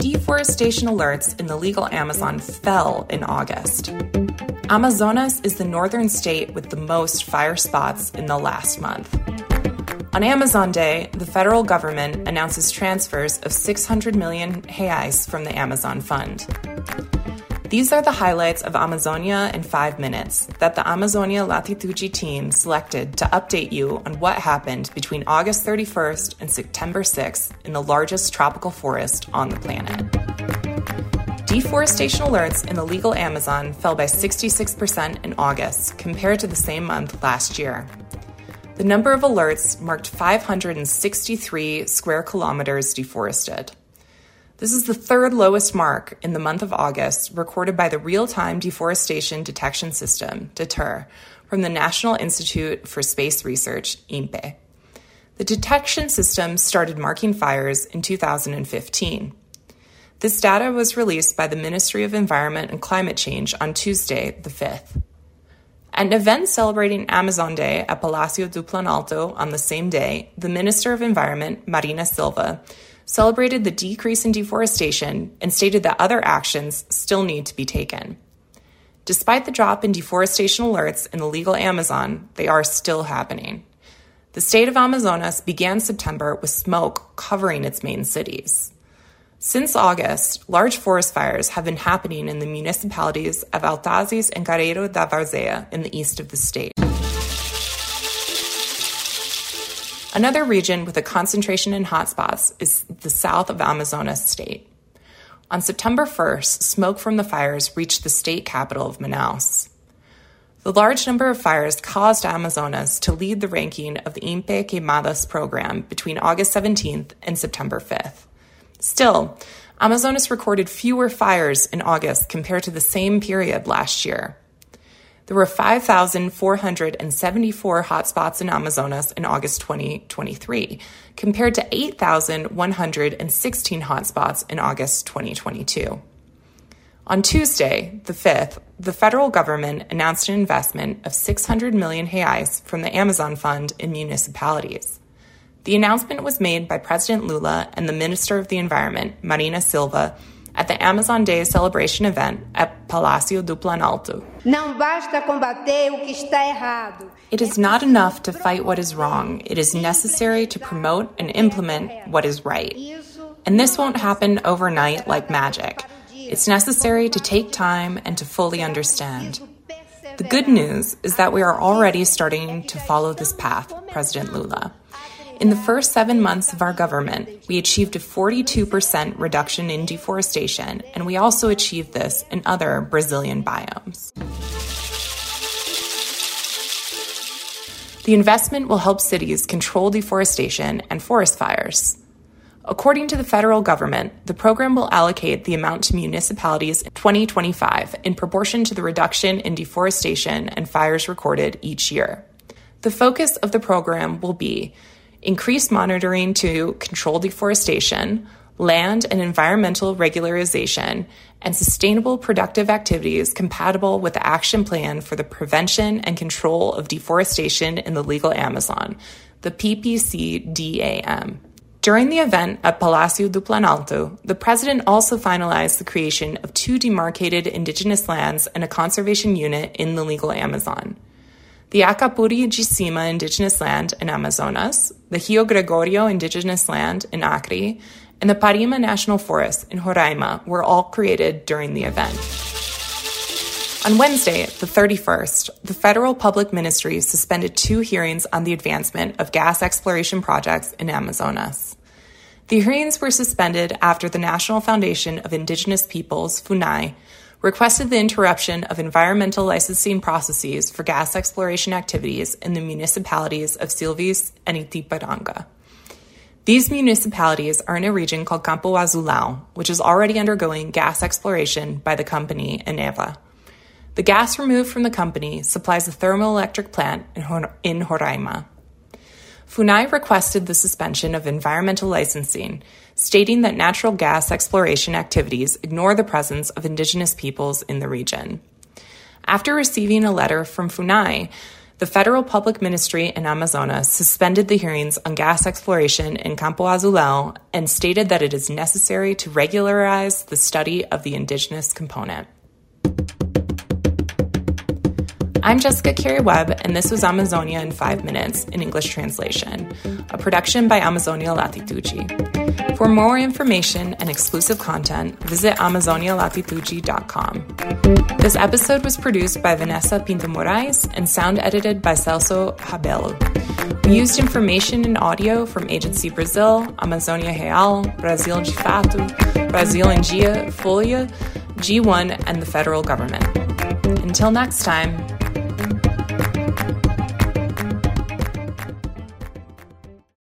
Deforestation alerts in the legal Amazon fell in August. Amazonas is the northern state with the most fire spots in the last month. On Amazon Day, the federal government announces transfers of 600 million reais from the Amazon Fund. These are the highlights of Amazonia in five minutes that the Amazonia Latitude team selected to update you on what happened between August 31st and September 6th in the largest tropical forest on the planet. Deforestation alerts in the legal Amazon fell by 66% in August compared to the same month last year. The number of alerts marked 563 square kilometers deforested. This is the third lowest mark in the month of August recorded by the Real Time Deforestation Detection System, DETER, from the National Institute for Space Research, INPE. The detection system started marking fires in 2015. This data was released by the Ministry of Environment and Climate Change on Tuesday, the 5th. At an event celebrating Amazon Day at Palacio do Planalto on the same day, the Minister of Environment, Marina Silva, celebrated the decrease in deforestation and stated that other actions still need to be taken. Despite the drop in deforestation alerts in the legal Amazon, they are still happening. The state of Amazonas began September with smoke covering its main cities. Since August, large forest fires have been happening in the municipalities of Autazes and Careiro da Várzea in the east of the state. Another region with a concentration in hotspots is the south of Amazonas state. On September 1st, smoke from the fires reached the state capital of Manaus. The large number of fires caused Amazonas to lead the ranking of the INPE Queimadas program between August 17th and September 5th. Still, Amazonas recorded fewer fires in August compared to the same period last year. There were 5,474 hotspots in Amazonas in August 2023, compared to 8,116 hotspots in August 2022. On Tuesday, the 5th, the federal government announced an investment of 600 million reais from the Amazon Fund in municipalities. The announcement was made by President Lula and the Minister of the Environment, Marina Silva, at the Amazon Day celebration event at Palácio do Planalto. Não basta combater o que está errado. It is not enough to fight what is wrong. It is necessary to promote and implement what is right. And this won't happen overnight like magic. It's necessary to take time and to fully understand. The good news is that we are already starting to follow this path, President Lula. In the first seven months of our government, we achieved a 42% reduction in deforestation, and we also achieved this in other Brazilian biomes. The investment will help cities control deforestation and forest fires. According to the federal government, the program will allocate the amount to municipalities in 2025 in proportion to the reduction in deforestation and fires recorded each year. The focus of the program will be increased monitoring to control deforestation, land and environmental regularization, and sustainable productive activities compatible with the action plan for the prevention and control of deforestation in the legal Amazon, the PPCDAM. During the event at Palacio do Planalto, the president also finalized the creation of two demarcated indigenous lands and a conservation unit in the legal Amazon the Acapuri de Cima indigenous land in Amazonas, the Rio Gregorio indigenous land in Acre, and the Parima National Forest in Roraima were all created during the event. On Wednesday, the 31st, the federal public ministry suspended two hearings on the advancement of gas exploration projects in Amazonas. The hearings were suspended after the National Foundation of Indigenous Peoples, FUNAI, requested the interruption of environmental licensing processes for gas exploration activities in the municipalities of Silves and Itapiranga. These municipalities are in a region called Campo Azulão, which is already undergoing gas exploration by the company Eneva. The gas removed from the company supplies a thermoelectric plant in Roraima. Funai requested the suspension of environmental licensing, stating that natural gas exploration activities ignore the presence of indigenous peoples in the region. After receiving a letter from Funai, the federal public ministry in Amazonas suspended the hearings on gas exploration in Campo Azulão and stated that it is necessary to regularize the study of the indigenous component. I'm Jessica Carey Webb, and this was Amazonia in 5 Minutes in English translation, a production by Amazonia Latitude. For more information and exclusive content, visit amazonialatitude.com. This episode was produced by Vanessa Pinto Moraes and sound edited by Celso Rabelo. We used information and audio from Agency Brazil, Amazonia Real, Brasil de Fato, Brasil em Dia, Folha, G1, and the federal government. Until next time,